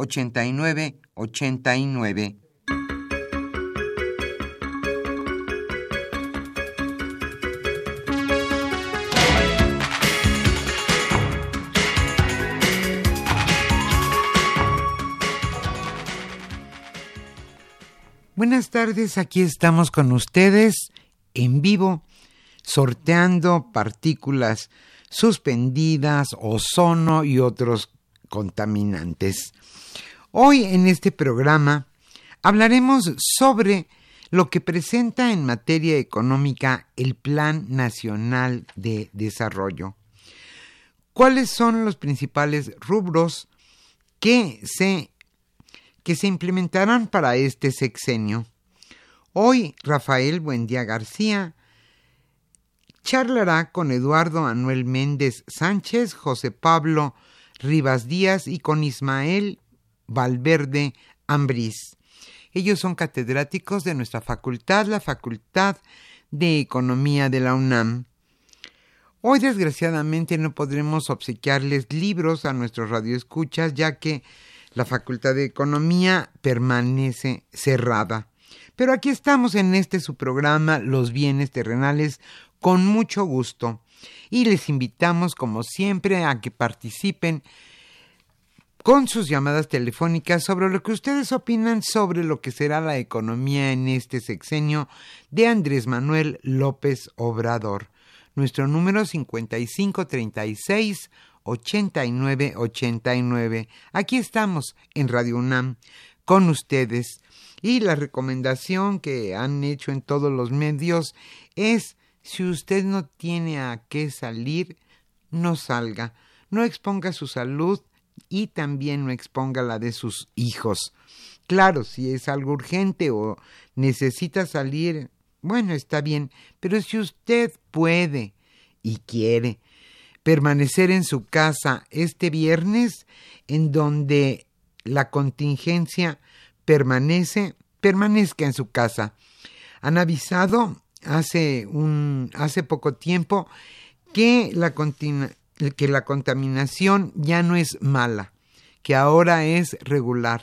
89 89. Buenas tardes, aquí estamos con ustedes en vivo sorteando partículas suspendidas, ozono y otros contaminantes. Hoy en este programa hablaremos sobre lo que presenta en materia económica el Plan Nacional de Desarrollo. ¿Cuáles son los principales rubros que se, que se implementarán para este sexenio? Hoy Rafael Buendía García charlará con Eduardo Anuel Méndez Sánchez, José Pablo Rivas Díaz y con Ismael Valverde Ambrís. Ellos son catedráticos de nuestra facultad, la Facultad de Economía de la UNAM. Hoy desgraciadamente no podremos obsequiarles libros a nuestros radioescuchas ya que la Facultad de Economía permanece cerrada. Pero aquí estamos en este su programa Los bienes terrenales con mucho gusto y les invitamos como siempre a que participen con sus llamadas telefónicas sobre lo que ustedes opinan sobre lo que será la economía en este sexenio de Andrés Manuel López Obrador. Nuestro número 5536 8989. Aquí estamos en Radio UNAM con ustedes. Y la recomendación que han hecho en todos los medios es si usted no tiene a qué salir, no salga, no exponga su salud y también no exponga la de sus hijos. Claro, si es algo urgente o necesita salir, bueno, está bien, pero si usted puede y quiere permanecer en su casa este viernes, en donde la contingencia permanece, permanezca en su casa. Han avisado hace, un, hace poco tiempo que la, que la contaminación ya no es mala, que ahora es regular.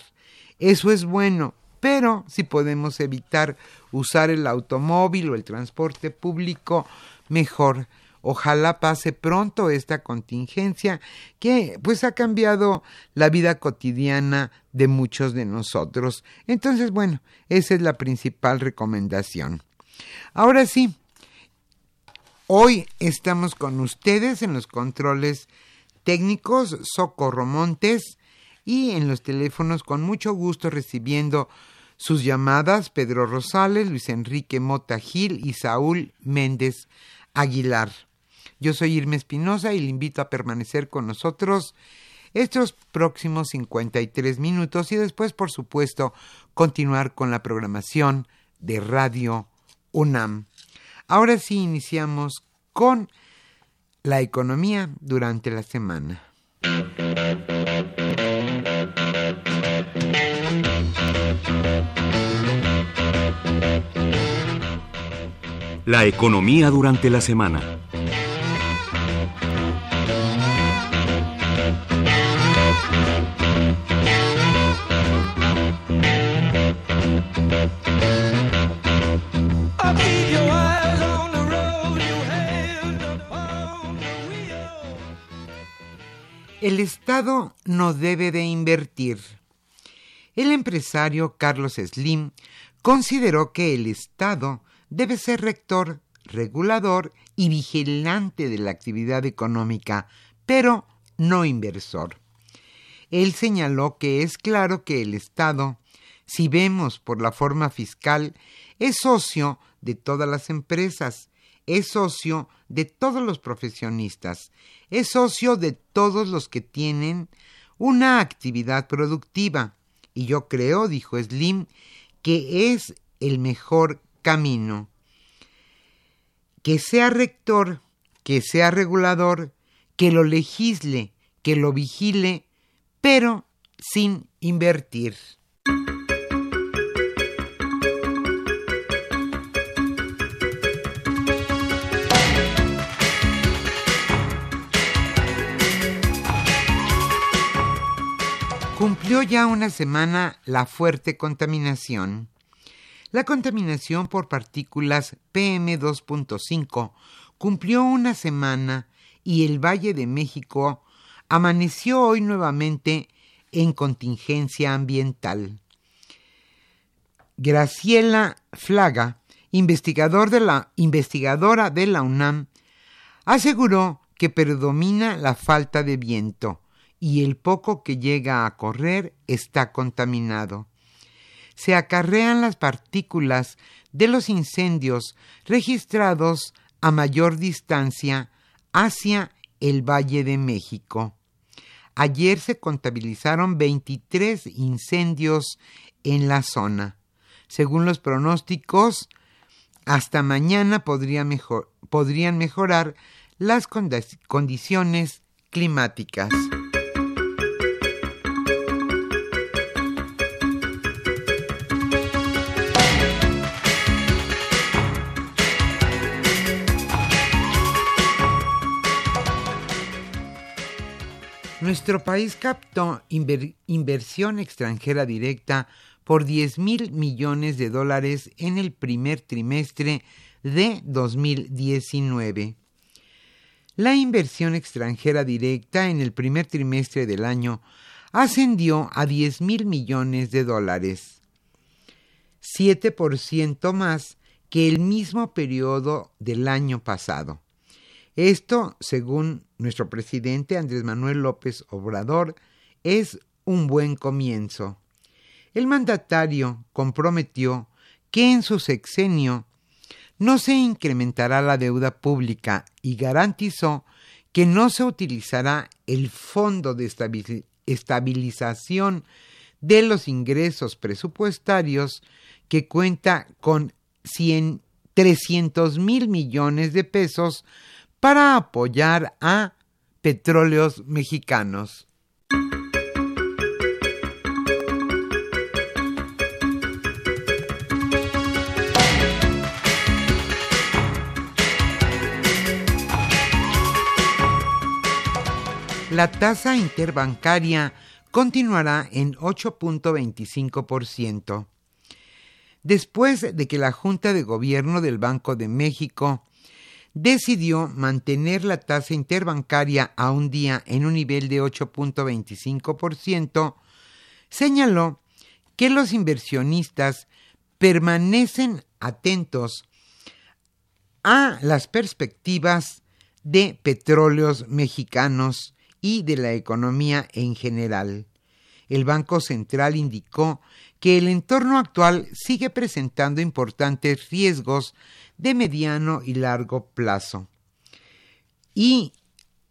Eso es bueno, pero si podemos evitar usar el automóvil o el transporte público, mejor. Ojalá pase pronto esta contingencia que pues ha cambiado la vida cotidiana de muchos de nosotros. Entonces, bueno, esa es la principal recomendación. Ahora sí, hoy estamos con ustedes en los controles técnicos Socorro Montes y en los teléfonos con mucho gusto recibiendo Sus llamadas Pedro Rosales, Luis Enrique Mota Gil y Saúl Méndez Aguilar. Yo soy Irma Espinosa y le invito a permanecer con nosotros estos próximos 53 minutos y después, por supuesto, continuar con la programación de Radio UNAM. Ahora sí iniciamos con la economía durante la semana. La economía durante la semana. El Estado no debe de invertir. El empresario Carlos Slim consideró que el Estado debe ser rector, regulador y vigilante de la actividad económica, pero no inversor. Él señaló que es claro que el Estado, si vemos por la forma fiscal, es socio de todas las empresas, es socio de todos los profesionistas, es socio de todos los que tienen una actividad productiva. Y yo creo, dijo Slim, que es el mejor camino. Que sea rector, que sea regulador, que lo legisle, que lo vigile, pero sin invertir. Ya una semana la fuerte contaminación. La contaminación por partículas PM2.5 cumplió una semana y el Valle de México amaneció hoy nuevamente en contingencia ambiental. Graciela Flaga, de la, investigadora de la UNAM, aseguró que predomina la falta de viento y el poco que llega a correr está contaminado se acarrean las partículas de los incendios registrados a mayor distancia hacia el Valle de México. Ayer se contabilizaron 23 incendios en la zona. Según los pronósticos, hasta mañana podrían mejorar las condiciones climáticas. Nuestro país captó inversión extranjera directa por 10 mil millones de dólares en el primer trimestre de 2019. La inversión extranjera directa en el primer trimestre del año ascendió a 10 mil millones de dólares, 7% más que el mismo periodo del año pasado. Esto, según nuestro presidente Andrés Manuel López Obrador, es un buen comienzo. El mandatario comprometió que en su sexenio no se incrementará la deuda pública y garantizó que no se utilizará el Fondo de Estabilización de los Ingresos Presupuestarios que cuenta con 300 mil millones de pesos para apoyar a petróleos mexicanos. La tasa interbancaria continuará en 8.25%. Después de que la Junta de Gobierno del Banco de México decidió mantener la tasa interbancaria a un día en un nivel de 8.25%, señaló que los inversionistas permanecen atentos a las perspectivas de petróleos mexicanos y de la economía en general. El Banco Central indicó que el entorno actual sigue presentando importantes riesgos de mediano y largo plazo. Y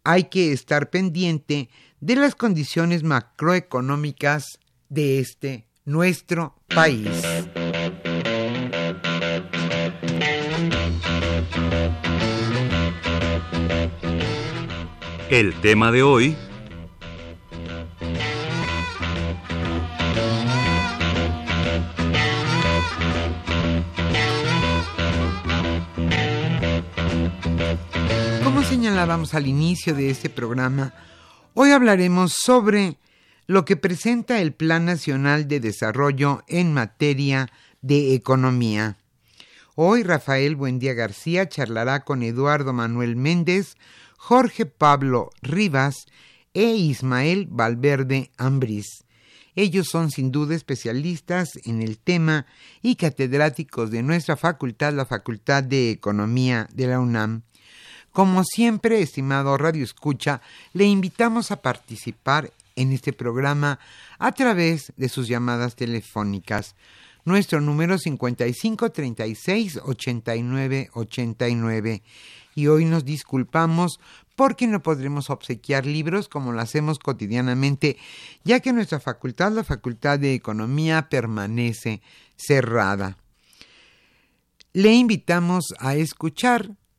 hay que estar pendiente de las condiciones macroeconómicas de este nuestro país. El tema de hoy al inicio de este programa, hoy hablaremos sobre lo que presenta el Plan Nacional de Desarrollo en materia de economía. Hoy Rafael Buendía García charlará con Eduardo Manuel Méndez, Jorge Pablo Rivas e Ismael Valverde Ambriz. Ellos son sin duda especialistas en el tema y catedráticos de nuestra facultad, la Facultad de Economía de la UNAM. Como siempre, estimado Radio Escucha, le invitamos a participar en este programa a través de sus llamadas telefónicas. Nuestro número 55 36 89 89. Y hoy nos disculpamos porque no podremos obsequiar libros como lo hacemos cotidianamente, ya que nuestra facultad, la Facultad de Economía, permanece cerrada. Le invitamos a escuchar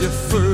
your first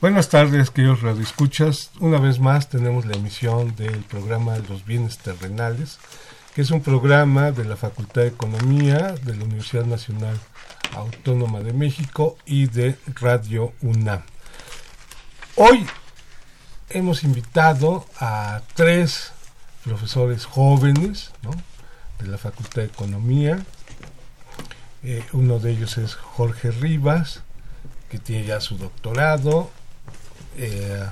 Buenas tardes, queridos radioescuchas. Una vez más tenemos la emisión del programa Los Bienes Terrenales, que es un programa de la Facultad de Economía de la Universidad Nacional Autónoma de México y de Radio UNAM. Hoy hemos invitado a tres profesores jóvenes de la Facultad de Economía. Eh, uno de ellos es Jorge Rivas, que tiene ya su doctorado, eh,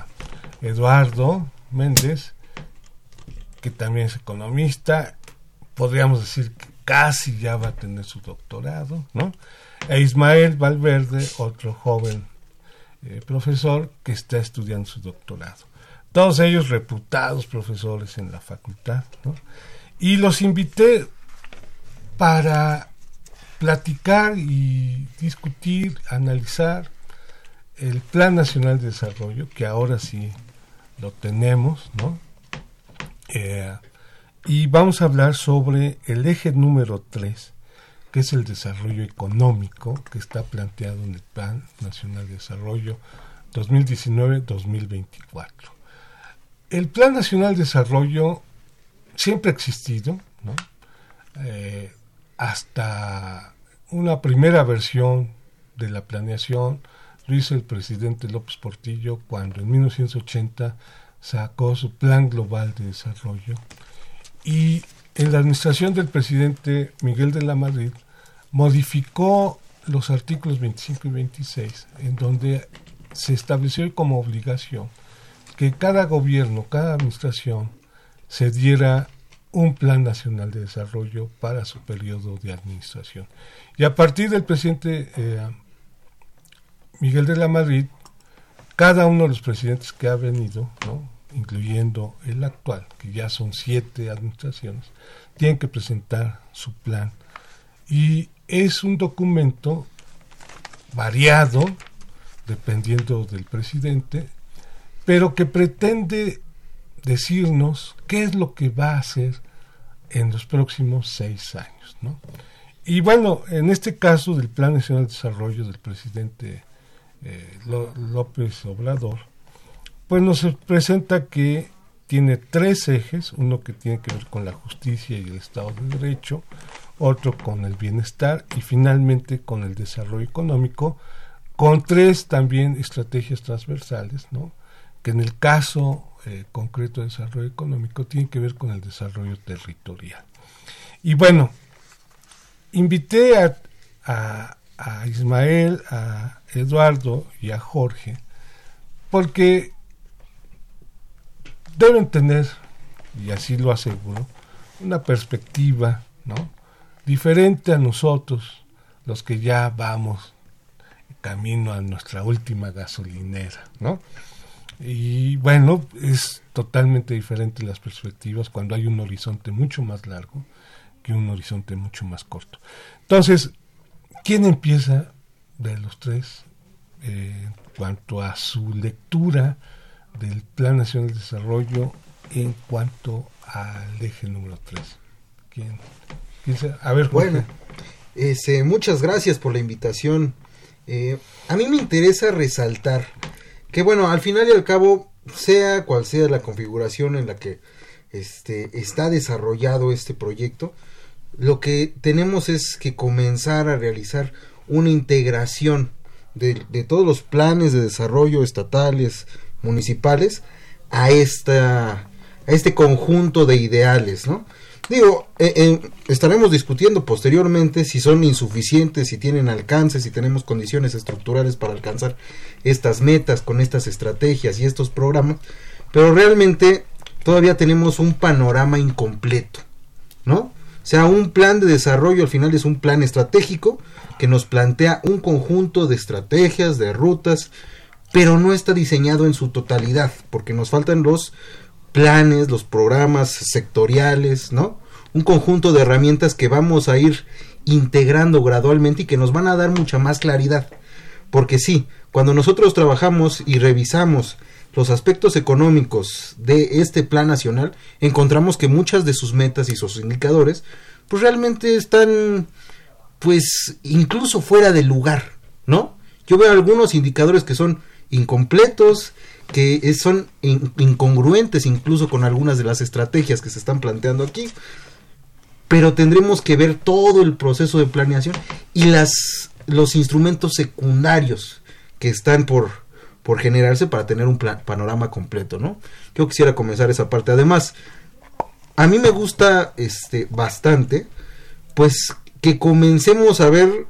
Eduardo Méndez, que también es economista, podríamos decir que casi ya va a tener su doctorado, ¿no? E Ismael Valverde, otro joven eh, profesor que está estudiando su doctorado. todos ellos reputados profesores en la facultad, ¿no? Y los invité para platicar y discutir, analizar el Plan Nacional de Desarrollo, que ahora sí lo tenemos, ¿no? Eh, y vamos a hablar sobre el eje número 3, que es el desarrollo económico que está planteado en el Plan Nacional de Desarrollo 2019-2024. El Plan Nacional de Desarrollo siempre ha existido, ¿no? Eh, hasta una primera versión de la planeación lo hizo el presidente López Portillo cuando en 1980 sacó su Plan Global de Desarrollo y en la administración del presidente Miguel de la Madrid modificó los artículos 25 y 26 en donde se estableció como obligación que cada gobierno, cada administración se diera un plan nacional de desarrollo para su periodo de administración. Y a partir del presidente eh, Miguel de la Madrid, cada uno de los presidentes que ha venido, ¿no? incluyendo el actual, que ya son siete administraciones, tienen que presentar su plan. Y es un documento variado, dependiendo del presidente, pero que pretende decirnos qué es lo que va a hacer en los próximos seis años. ¿no? Y bueno, en este caso del Plan Nacional de Desarrollo del presidente eh, López Obrador, pues nos presenta que tiene tres ejes, uno que tiene que ver con la justicia y el Estado de Derecho, otro con el bienestar y finalmente con el desarrollo económico, con tres también estrategias transversales, ¿no? que en el caso eh, concreto de desarrollo económico tiene que ver con el desarrollo territorial. Y bueno, invité a, a, a Ismael, a Eduardo y a Jorge, porque deben tener, y así lo aseguro, una perspectiva ¿no? diferente a nosotros, los que ya vamos camino a nuestra última gasolinera, ¿no? Y bueno, es totalmente diferente las perspectivas cuando hay un horizonte mucho más largo que un horizonte mucho más corto. Entonces, ¿quién empieza de los tres eh, en cuanto a su lectura del Plan Nacional de Desarrollo en cuanto al eje número 3? ¿Quién? A ver, Bueno, este, muchas gracias por la invitación. Eh, a mí me interesa resaltar que bueno, al final y al cabo, sea cual sea la configuración en la que este, está desarrollado este proyecto, lo que tenemos es que comenzar a realizar una integración de, todos los planes de desarrollo estatales, municipales, a, esta, a este conjunto de ideales, ¿no? Digo, eh, eh, estaremos discutiendo posteriormente si son insuficientes, si tienen alcance, si tenemos condiciones estructurales para alcanzar estas metas con estas estrategias y estos programas, pero realmente todavía tenemos un panorama incompleto, ¿no? Sea, un plan de desarrollo al final es un plan estratégico que nos plantea un conjunto de estrategias, de rutas, pero no está diseñado en su totalidad, porque nos faltan los planes, los programas sectoriales, ¿no? Un conjunto de herramientas que vamos a ir integrando gradualmente y que nos van a dar mucha más claridad. Porque sí, cuando nosotros trabajamos y revisamos los aspectos económicos de este plan nacional, encontramos que muchas de sus metas y sus indicadores, pues realmente están, pues, incluso fuera de lugar, ¿no? Yo veo algunos indicadores que son incompletos, que son incongruentes incluso con algunas de las estrategias que se están planteando aquí. Pero tendremos que ver todo el proceso de planeación y las, los instrumentos secundarios que están por, por generarse para tener un panorama completo, ¿no? Yo quisiera comenzar esa parte. Además, a mí me gusta este bastante, pues que comencemos a ver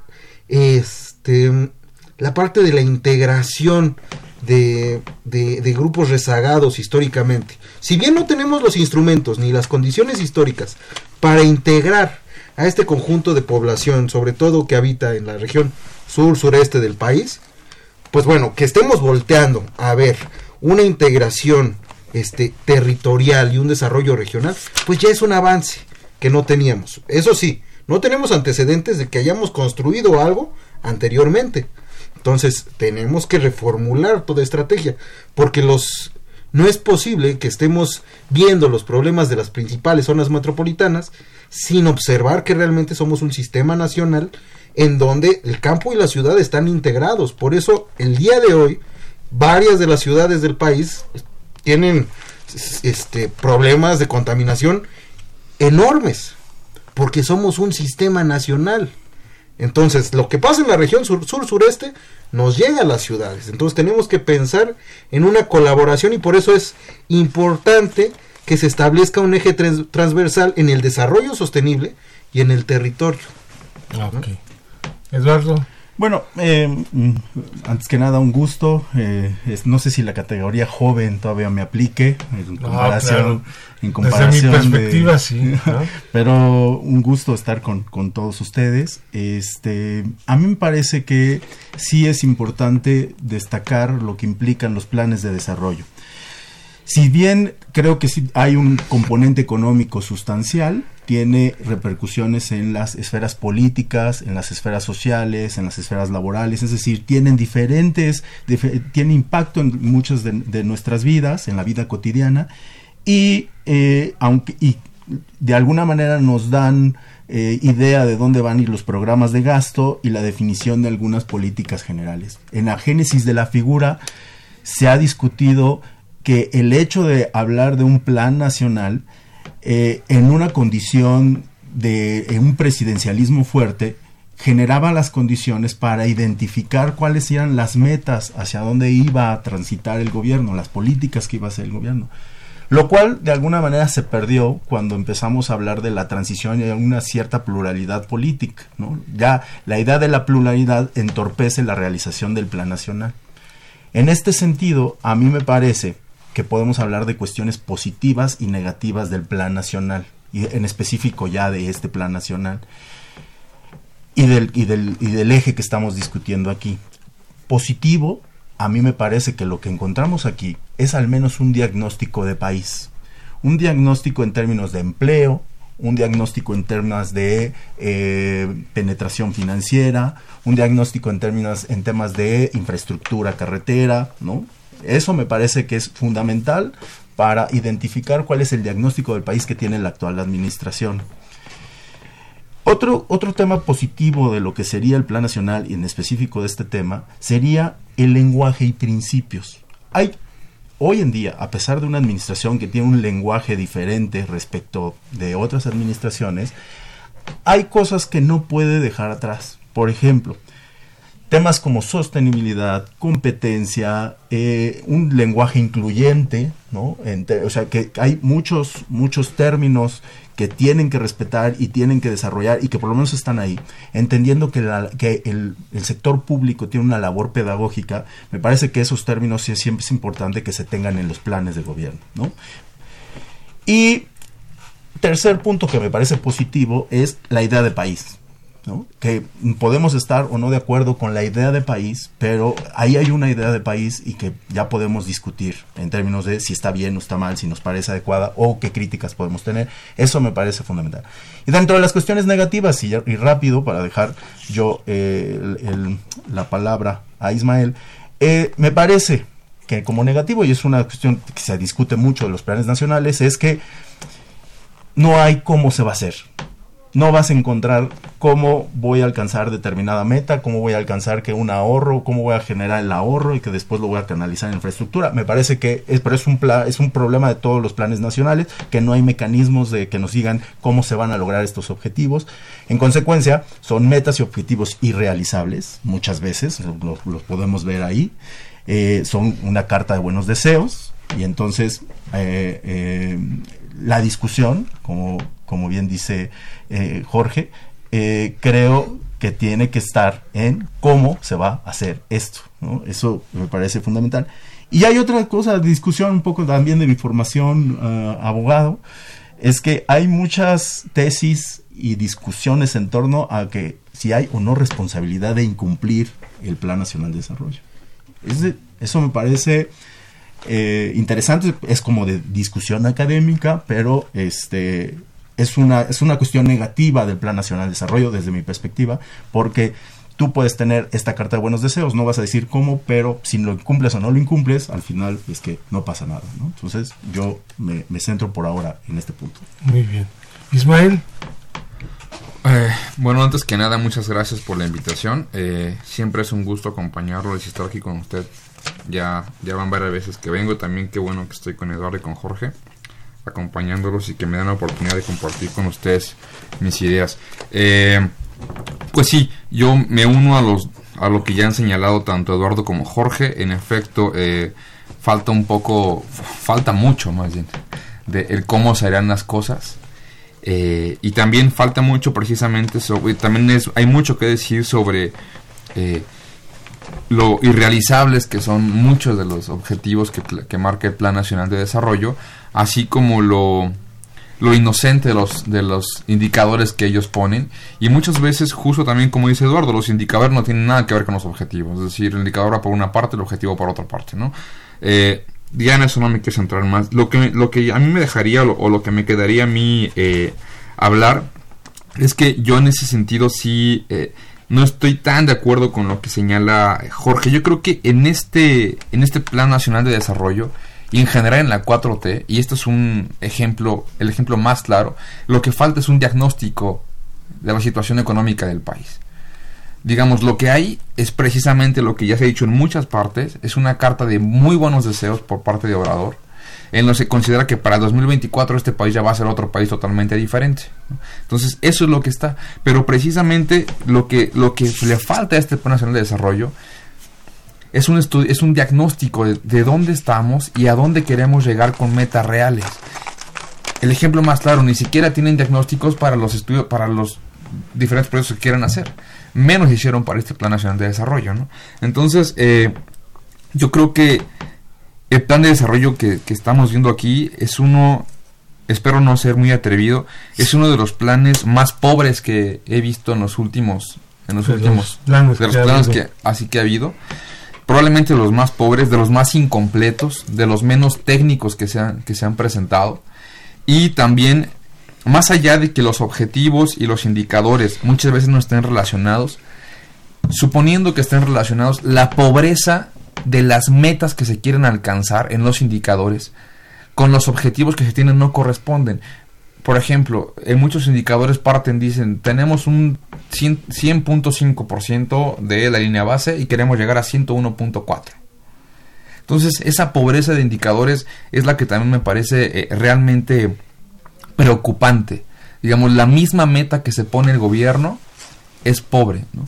este la parte de la integración de, de, grupos rezagados históricamente. Si bien no tenemos los instrumentos ni las condiciones históricas para integrar a este conjunto de población, sobre todo que habita en la región sur-sureste del país, pues bueno, que estemos volteando a ver una integración este territorial y un desarrollo regional, pues ya es un avance que no teníamos. Eso sí, no tenemos antecedentes de que hayamos construido algo anteriormente. Entonces, tenemos que reformular toda estrategia, porque los no es posible que estemos viendo los problemas de las principales zonas metropolitanas sin observar que realmente somos un sistema nacional en donde el campo y la ciudad están integrados. Por eso, el día de hoy, varias de las ciudades del país tienen este, problemas de contaminación enormes, porque somos un sistema nacional. Entonces, lo que pasa en la región sur-sureste nos llega a las ciudades. Entonces, tenemos que pensar en una colaboración y por eso es importante que se establezca un eje transversal en el desarrollo sostenible y en el territorio. Okay. Eduardo. Bueno, eh, mm, antes que nada, un gusto. Eh, no sé si la categoría joven todavía me aplique en comparación. en comparación Desde mi perspectiva, sí. Pero un gusto estar con, con, todos ustedes. Este, a mí me parece que sí es importante destacar lo que implican los planes de desarrollo. Si bien creo que sí hay un componente económico sustancial, tiene repercusiones en las esferas políticas, en las esferas sociales, en las esferas laborales, es decir, tienen diferentes, tiene impacto en muchas de, nuestras vidas, en la vida cotidiana, y eh, aunque y de alguna manera nos dan eh, idea de dónde van a ir los programas de gasto y la definición de algunas políticas generales. En la génesis de la figura se ha discutido que el hecho de hablar de un plan nacional eh, en una condición de un presidencialismo fuerte, generaba las condiciones para identificar cuáles eran las metas hacia dónde iba a transitar el gobierno, las políticas que iba a hacer el gobierno. Lo cual de alguna manera se perdió cuando empezamos a hablar de la transición y una cierta pluralidad política. Ya la idea de la pluralidad entorpece la realización del plan nacional. En este sentido, a mí me parece que podemos hablar de cuestiones positivas y negativas del plan nacional, y en específico ya de este plan nacional, y del, y del, y del eje que estamos discutiendo aquí. Positivo, a mí me parece que lo que encontramos aquí es al menos un diagnóstico de país, un diagnóstico en términos de empleo, un diagnóstico en términos de eh, penetración financiera, un diagnóstico en términos en temas de infraestructura carretera, ¿no? Eso me parece que es fundamental para identificar cuál es el diagnóstico del país que tiene la actual administración. Otro, otro tema positivo de lo que sería el Plan Nacional y en específico de este tema sería el lenguaje y principios. Hay hoy en día, a pesar de una administración que tiene un lenguaje diferente respecto de otras administraciones, hay cosas que no puede dejar atrás. Por ejemplo, temas como sostenibilidad, competencia, eh, un lenguaje incluyente, ¿no? o sea, que hay muchos, muchos términos que tienen que respetar y tienen que desarrollar y que por lo menos están ahí, entendiendo que, el, sector público tiene una labor pedagógica, me parece que esos términos siempre es importante que se tengan en los planes de gobierno, ¿no? Y tercer punto que me parece positivo es la idea de país que podemos estar o no de acuerdo con la idea de país, pero ahí hay una idea de país y que ya podemos discutir en términos de si está bien o está mal, si nos parece adecuada o qué críticas podemos tener. Eso me parece fundamental. Y dentro de las cuestiones negativas, y, rápido, para dejar yo eh, la palabra a Ismael, eh, me parece que como negativo, y es una cuestión que se discute mucho de los planes nacionales, es que no hay cómo se va a hacer no vas a encontrar cómo voy a alcanzar determinada meta, cómo voy a alcanzar que un ahorro, cómo voy a generar el ahorro y que después lo voy a canalizar en infraestructura. Me parece que es, pero es un es un problema de todos los planes nacionales, que no hay mecanismos de que nos digan cómo se van a lograr estos objetivos. En consecuencia, son metas y objetivos irrealizables, muchas veces, los, podemos ver ahí. Eh, son una carta de buenos deseos y entonces eh, eh, la discusión, como, como bien dice eh, Jorge, eh, creo que tiene que estar en cómo se va a hacer esto. Eso me parece fundamental. Y hay otra cosa discusión, un poco también de mi formación eh, abogado, es que hay muchas tesis y discusiones en torno a que si hay o no responsabilidad de incumplir el Plan Nacional de Desarrollo. eso me parece interesante, es como de discusión académica, pero este es una, es una cuestión negativa del Plan Nacional de Desarrollo desde mi perspectiva, porque tú puedes tener esta carta de buenos deseos, no vas a decir cómo, pero si lo incumples o no lo incumples, al final es que no pasa nada, ¿no? Entonces yo me, me centro por ahora en este punto. Muy bien. Ismael, Eh, bueno, antes que nada, muchas gracias por la invitación. Eh, siempre es un gusto acompañarlo y estar aquí con usted. Ya, ya van varias veces que vengo. También qué bueno que estoy con Eduardo y con Jorge, acompañándolos y que me dan la oportunidad de compartir con ustedes mis ideas. Eh, pues sí, yo me uno a los a lo que ya han señalado tanto Eduardo como Jorge. En efecto, eh, falta un poco, falta mucho más bien, de el cómo se harán las cosas. Eh, y también falta mucho precisamente sobre, también es, hay mucho que decir sobre lo irrealizables que son muchos de los objetivos que, que marca el Plan Nacional de Desarrollo, así como lo, lo inocente de los, de los indicadores que ellos ponen. Y muchas veces, justo también como dice Eduardo, los indicadores no tienen nada que ver con los objetivos. Es decir, el indicador va por una parte, el objetivo por otra parte, ¿no? Eh, ya en eso no me quiero centrar más. Lo que, lo que a mí me dejaría o lo, que me quedaría a mí eh, hablar es que yo en ese sentido sí eh, no estoy tan de acuerdo con lo que señala Jorge. Yo creo que en este, en este Plan Nacional de Desarrollo y en general en la 4T, y esto es un ejemplo, el ejemplo más claro, lo que falta es un diagnóstico de la situación económica del país. Digamos, lo que hay es precisamente lo que ya se ha dicho en muchas partes, es una carta de muy buenos deseos por parte de Obrador, en lo que se considera que para 2024 este país ya va a ser otro país totalmente diferente. Entonces, eso es lo que está. Pero precisamente lo que, lo que le falta a este Plan Nacional de Desarrollo es un, es un diagnóstico de, de dónde estamos y a dónde queremos llegar con metas reales. El ejemplo más claro, ni siquiera tienen diagnósticos para los estudios, para los diferentes proyectos que quieran hacer. Menos hicieron para este Plan Nacional de Desarrollo, ¿no? Entonces, eh, yo creo que el plan de desarrollo que, que estamos viendo aquí es uno, espero no ser muy atrevido, es uno de los planes más pobres que he visto en los últimos, en los De los últimos, planes de los planes que así que ha habido. Probablemente de los más pobres, de los más incompletos, de los menos técnicos que se han, que se han presentado. Y también, más allá de que los objetivos y los indicadores muchas veces no estén relacionados, suponiendo que estén relacionados, la pobreza de las metas que se quieren alcanzar en los indicadores con los objetivos que se tienen no corresponden. Por ejemplo, en muchos indicadores parten, dicen, tenemos un 100 100.5% de la línea base y queremos llegar a 101.4. Entonces, esa pobreza de indicadores es la que también me parece eh, realmente preocupante. Digamos, la misma meta que se pone el gobierno es pobre, ¿no?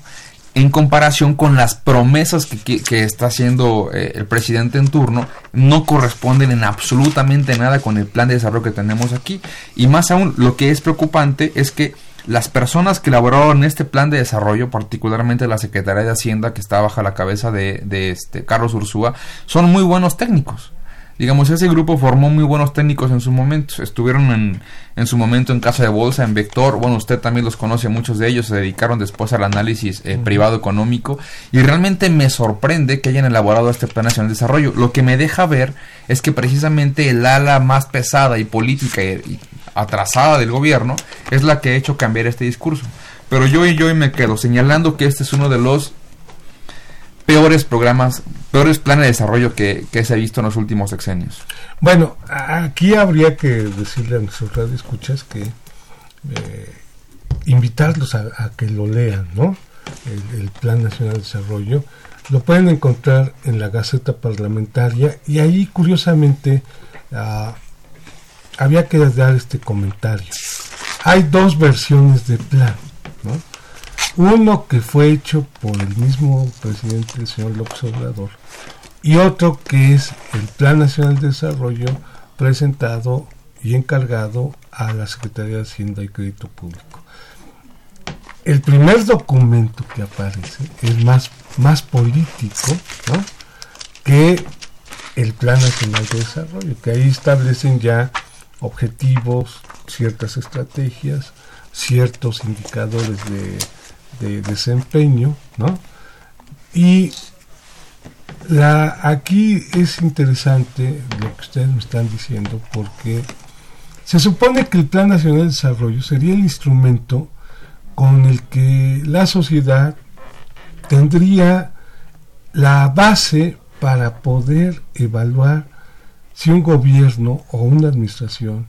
En comparación con las promesas que, está haciendo eh, el presidente en turno, no corresponden en absolutamente nada con el plan de desarrollo que tenemos aquí. Y más aún, lo que es preocupante es que las personas que elaboraron este plan de desarrollo, particularmente la Secretaría de Hacienda, que está bajo la cabeza de, de este Carlos Ursúa, son muy buenos técnicos. Digamos, ese grupo formó muy buenos técnicos en su momento. Estuvieron en, en su momento en Casa de Bolsa, en Vector. Bueno, usted también los conoce, muchos de ellos se dedicaron después al análisis eh, privado económico. Y realmente me sorprende que hayan elaborado este Plan Nacional de Desarrollo. Lo que me deja ver es que precisamente el ala más pesada y política y, y atrasada del gobierno es la que ha hecho cambiar este discurso. Pero yo y yo me quedo señalando que este es uno de los peores programas, peores planes de desarrollo que, que se ha visto en los últimos sexenios. Bueno, aquí habría que decirle a nuestros radioescuchas que eh, invitarlos a, que lo lean, ¿no? El, Plan Nacional de Desarrollo. Lo pueden encontrar en la Gaceta Parlamentaria y ahí, curiosamente, ah, había que dar este comentario. Hay dos versiones de plan. Uno que fue hecho por el mismo presidente, el señor López Obrador, y otro que es el Plan Nacional de Desarrollo presentado y encargado a la Secretaría de Hacienda y Crédito Público. El primer documento que aparece es más, más político ¿no? que el Plan Nacional de Desarrollo, que ahí establecen ya objetivos, ciertas estrategias, ciertos indicadores de, de desempeño, ¿no? Y la, aquí es interesante lo que ustedes me están diciendo porque se supone que el Plan Nacional de Desarrollo sería el instrumento con el que la sociedad tendría la base para poder evaluar si un gobierno o una administración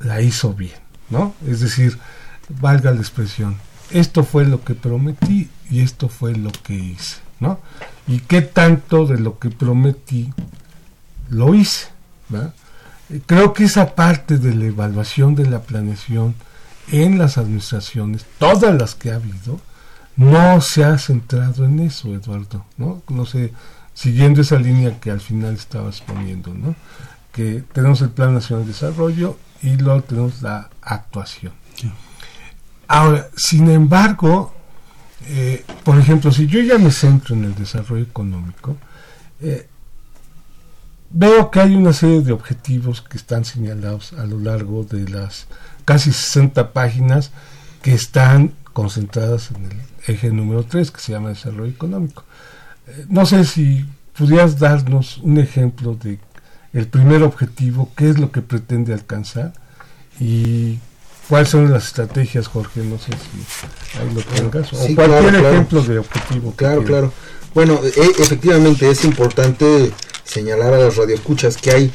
la hizo bien, ¿no? Es decir, valga la expresión, esto fue lo que prometí y esto fue lo que hice, ¿no? Y qué tanto de lo que prometí lo hice, ¿verdad? Creo que esa parte de la evaluación de la planeación en las administraciones, todas las que ha habido, no se ha centrado en eso, Eduardo, ¿no? No sé, siguiendo esa línea que al final estabas poniendo, ¿no? Que tenemos el Plan Nacional de Desarrollo y luego tenemos la actuación. Ahora, sin embargo, eh, por ejemplo, si yo ya me centro en el desarrollo económico, eh, veo que hay una serie de objetivos que están señalados a lo largo de las casi 60 páginas que están concentradas en el eje número 3 que se llama desarrollo económico. Eh, no sé si pudieras darnos un ejemplo de el primer objetivo, qué es lo que pretende alcanzar y cuáles son las estrategias, Jorge, no sé si ahí lo tengas, o Sí, cualquier claro, claro. ejemplo de objetivo. Claro, claro. Bueno, e- efectivamente es importante señalar a las radioescuchas que hay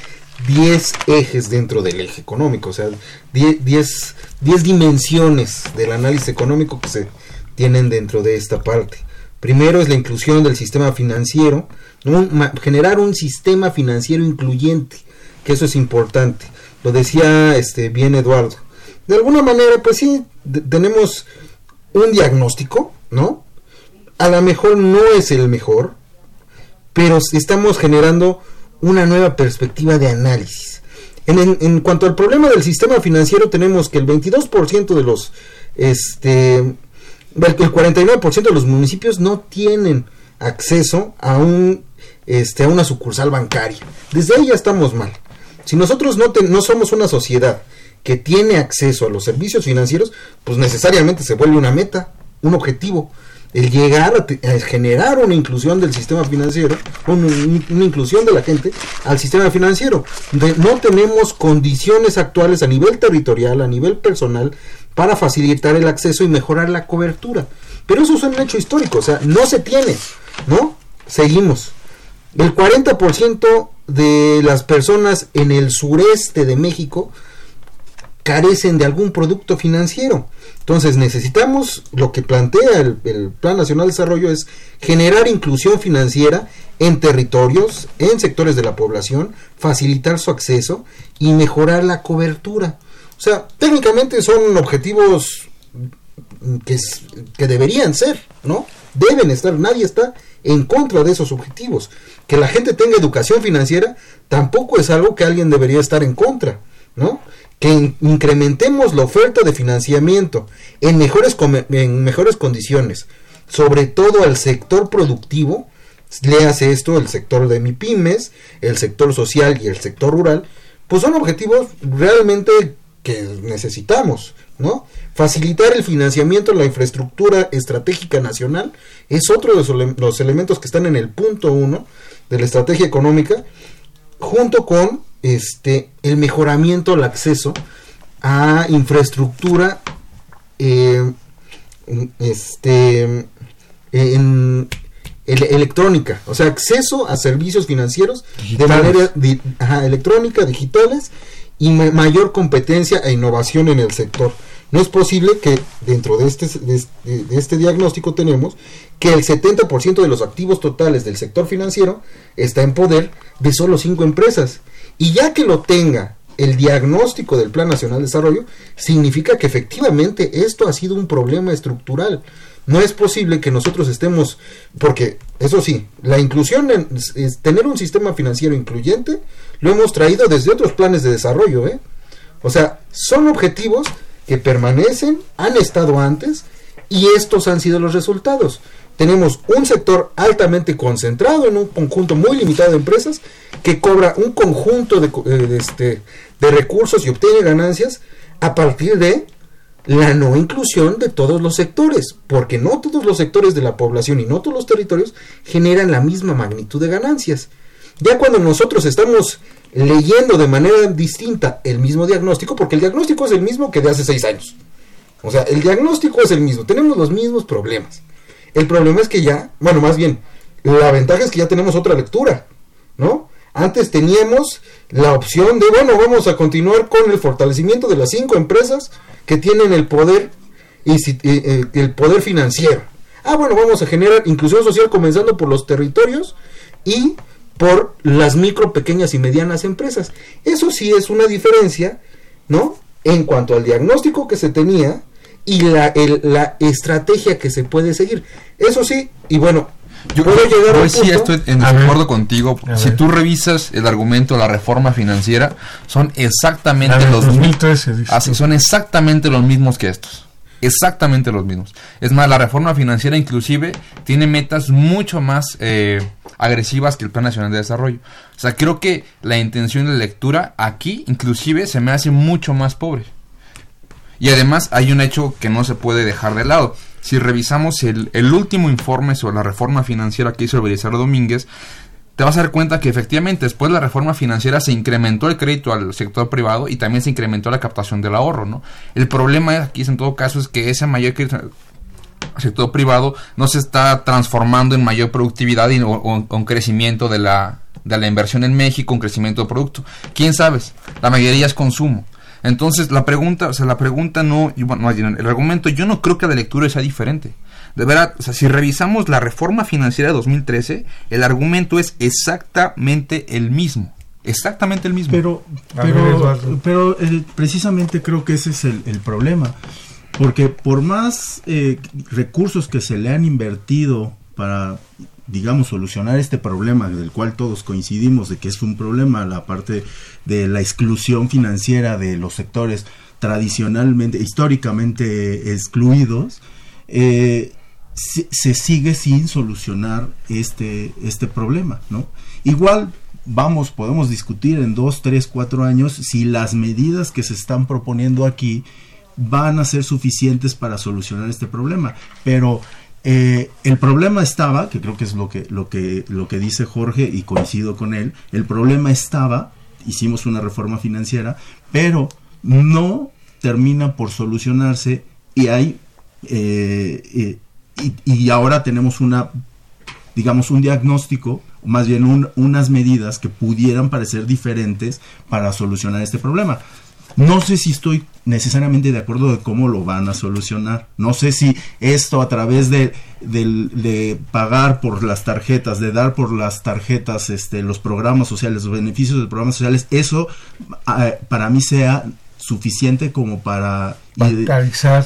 10 ejes dentro del eje económico, o sea, 10, 10, 10 dimensiones del análisis económico que se tienen dentro de esta parte. Primero es la inclusión del sistema financiero. Ma- generar un sistema financiero incluyente, que eso es importante. Lo decía este bien Eduardo. De alguna manera, pues sí, tenemos un diagnóstico, ¿no? A lo mejor no es el mejor, pero estamos generando una nueva perspectiva de análisis. En, cuanto al problema del sistema financiero, tenemos que el 22% de los, este, el el 49% de los municipios no tienen acceso a un, este, a una sucursal bancaria. Desde ahí ya estamos mal. Si nosotros no, te- no somos una sociedad que tiene acceso a los servicios financieros, pues necesariamente se vuelve una meta, un objetivo. El llegar a, a generar una inclusión del sistema financiero, un- un- una inclusión de la gente al sistema financiero. No tenemos condiciones actuales a nivel territorial, a nivel personal, para facilitar el acceso y mejorar la cobertura. Pero eso es un hecho histórico, o sea, no se tiene, ¿no? Seguimos. El 40% de las personas en el sureste de México carecen de algún producto financiero. Entonces necesitamos, lo que plantea el, Plan Nacional de Desarrollo es generar inclusión financiera en territorios, en sectores de la población, facilitar su acceso y mejorar la cobertura. O sea, técnicamente son objetivos que, que deberían ser, ¿no? Deben estar, nadie está en contra de esos objetivos. Que la gente tenga educación financiera tampoco es algo que alguien debería estar en contra, ¿no? Que in- incrementemos la oferta de financiamiento en mejores, en mejores condiciones, sobre todo al sector productivo, le hace esto el sector de MIPIMES, el sector social y el sector rural, pues son objetivos realmente que necesitamos, ¿no? Facilitar el financiamiento en la infraestructura estratégica nacional es otro de los elementos que están en el punto uno de la estrategia económica, junto con este el mejoramiento al acceso a infraestructura eh, este en ele- electrónica, o sea, acceso a servicios financieros de manera di- ajá, electrónica, digitales y ma- mayor competencia e innovación en el sector. No es posible que dentro de este, de este, de este diagnóstico tenemos que el 70% de los activos totales del sector financiero está en poder de solo cinco empresas. Y ya que lo tenga el diagnóstico del Plan Nacional de Desarrollo, significa que efectivamente esto ha sido un problema estructural. No es posible que nosotros estemos, porque eso sí, la inclusión, en, tener un sistema financiero incluyente, lo hemos traído desde otros planes de desarrollo, ¿eh? O sea, son objetivos que permanecen, han estado antes y estos han sido los resultados. Tenemos un sector altamente concentrado en un conjunto muy limitado de empresas que cobra un conjunto eh, de este, de recursos y obtiene ganancias a partir de la no inclusión de todos los sectores, porque no todos los sectores de la población y no todos los territorios generan la misma magnitud de ganancias. Ya cuando nosotros estamos leyendo de manera distinta el mismo diagnóstico, porque el diagnóstico es el mismo que de hace seis años. O sea, el diagnóstico es el mismo, tenemos los mismos problemas. El problema es que ya, bueno, más bien, la ventaja es que ya tenemos otra lectura, ¿no? Antes teníamos la opción de, bueno, vamos a continuar con el fortalecimiento de las cinco empresas que tienen el poder y eh, el poder financiero. Ah, bueno, vamos a generar inclusión social comenzando por los territorios y por las micro, pequeñas y medianas empresas. Eso sí es una diferencia, ¿no? En cuanto al diagnóstico que se tenía y la, la estrategia que se puede seguir. Eso sí, y bueno, yo puedo llegar a sí estoy en acuerdo contigo. Si tú revisas el argumento de la reforma financiera, son exactamente los 2013, así, son exactamente los mismos que estos. Exactamente los mismos. Es más, la reforma financiera inclusive tiene metas mucho más eh, agresivas que el Plan Nacional de Desarrollo. O sea, creo que la intención de lectura aquí inclusive se me hace mucho más pobre. Y además hay un hecho que no se puede dejar de lado si revisamos el, último informe sobre la reforma financiera que hizo el Belisario Domínguez, te vas a dar cuenta que efectivamente después de la reforma financiera se incrementó el crédito al sector privado y también se incrementó la captación del ahorro, ¿no? El problema aquí en todo caso es que ese mayor crédito al sector privado no se está transformando en mayor productividad y, o, crecimiento de la, de la inversión en México, un crecimiento de producto. ¿Quién sabe? La mayoría es consumo. Entonces, la pregunta, o sea, la pregunta no, bueno, el argumento, yo no creo que la lectura sea diferente. De verdad, o sea, si revisamos la reforma financiera de 2013, el argumento es exactamente el mismo. Exactamente el mismo. Pero, pero, precisamente creo que ese es el, problema. Porque por más eh, recursos que se le han invertido para digamos, solucionar este problema del cual todos coincidimos de que es un problema, la parte de la exclusión financiera de los sectores tradicionalmente, históricamente excluidos, eh, se, sigue sin solucionar este, este problema, ¿no? Igual vamos, podemos discutir en dos, tres, cuatro años si las medidas que se están proponiendo aquí van a ser suficientes para solucionar este problema, pero eh, el problema estaba, que creo que es lo que, lo, que, lo que dice Jorge y coincido con él, el problema estaba, hicimos una reforma financiera, pero no termina por solucionarse y hay eh, eh, y, ahora tenemos una digamos un diagnóstico más bien unas medidas que pudieran parecer diferentes para solucionar este problema. No sé si estoy necesariamente de acuerdo de cómo lo van a solucionar. No sé si esto a través de, de, pagar por las tarjetas, de dar por las tarjetas este, los programas sociales, los beneficios de programas sociales, eso ah, para mí sea suficiente como para...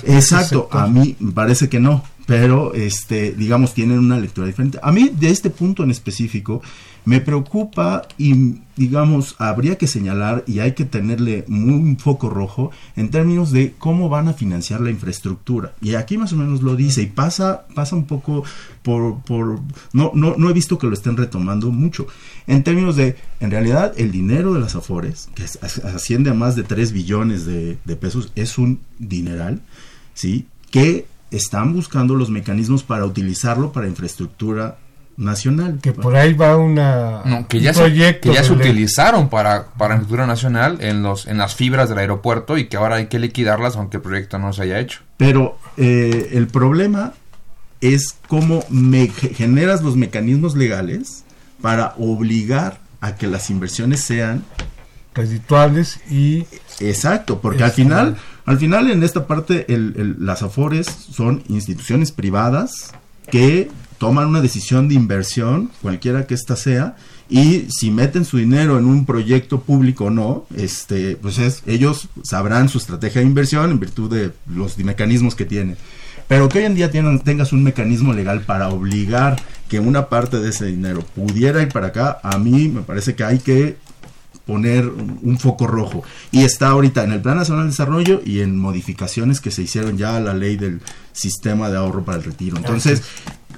Exacto, a mí me parece que no, pero este, digamos, tienen una lectura diferente. A mí, de este punto en específico, me preocupa y, digamos, habría que señalar y hay que tenerle un foco rojo en términos de cómo van a financiar la infraestructura. Y aquí más o menos lo dice y pasa, pasa un poco por... por no, no, no he visto que lo estén retomando mucho. En términos de, en realidad, el dinero de las Afores, que asciende a más de 3 billones de, de pesos, es un dineral, ¿sí? Que están buscando los mecanismos para utilizarlo para infraestructura nacional. Que por ahí va una no, que ya se, que ya se utilizaron para para infraestructura nacional en los en las fibras del aeropuerto y que ahora hay que liquidarlas aunque el proyecto no se haya hecho. Pero eh, el problema es cómo me generas los mecanismos legales para obligar a que las inversiones sean redituables y exacto porque al final al final en esta parte las afores son instituciones privadas que toman una decisión de inversión, cualquiera que ésta sea, y si meten su dinero en un proyecto público o no, este, pues es, ellos sabrán su estrategia de inversión en virtud de los mecanismos que tienen. Pero que hoy en día tengas un mecanismo legal para obligar que una parte de ese dinero pudiera ir para acá, a mí me parece que hay que poner un foco rojo. Y está ahorita en el Plan Nacional de Desarrollo y en modificaciones que se hicieron ya a la ley del sistema de ahorro para el retiro. Entonces,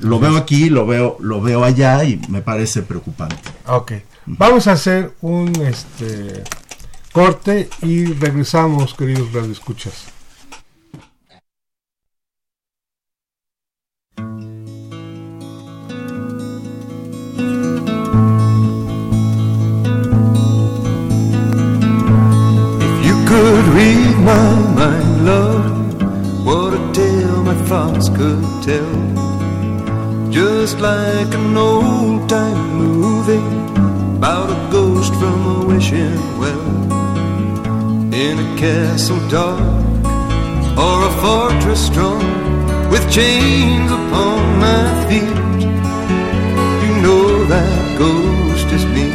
lo veo aquí, lo veo, lo veo allá y me parece preocupante. Ok. Vamos a hacer un este corte y regresamos, queridos radioescuchas. Just like an old time movie about a ghost from a wishing well. In a castle dark or a fortress strong with chains upon my feet. You know that ghost is me,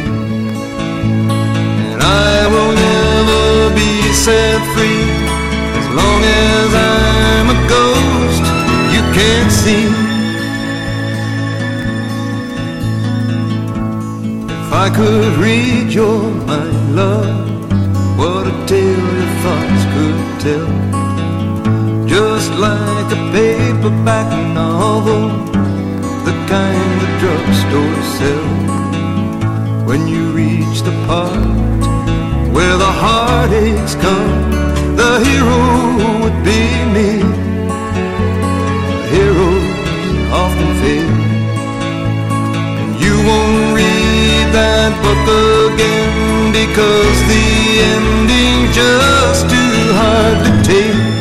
and I will never be set free as long as you can't see. If I could read your mind, love, what a tale your thoughts could tell. Just like a paperback novel, the kind the drugstore sell. When you reach the part where the heartaches come, the hero would be me. Book again because the ending's just too hard to take.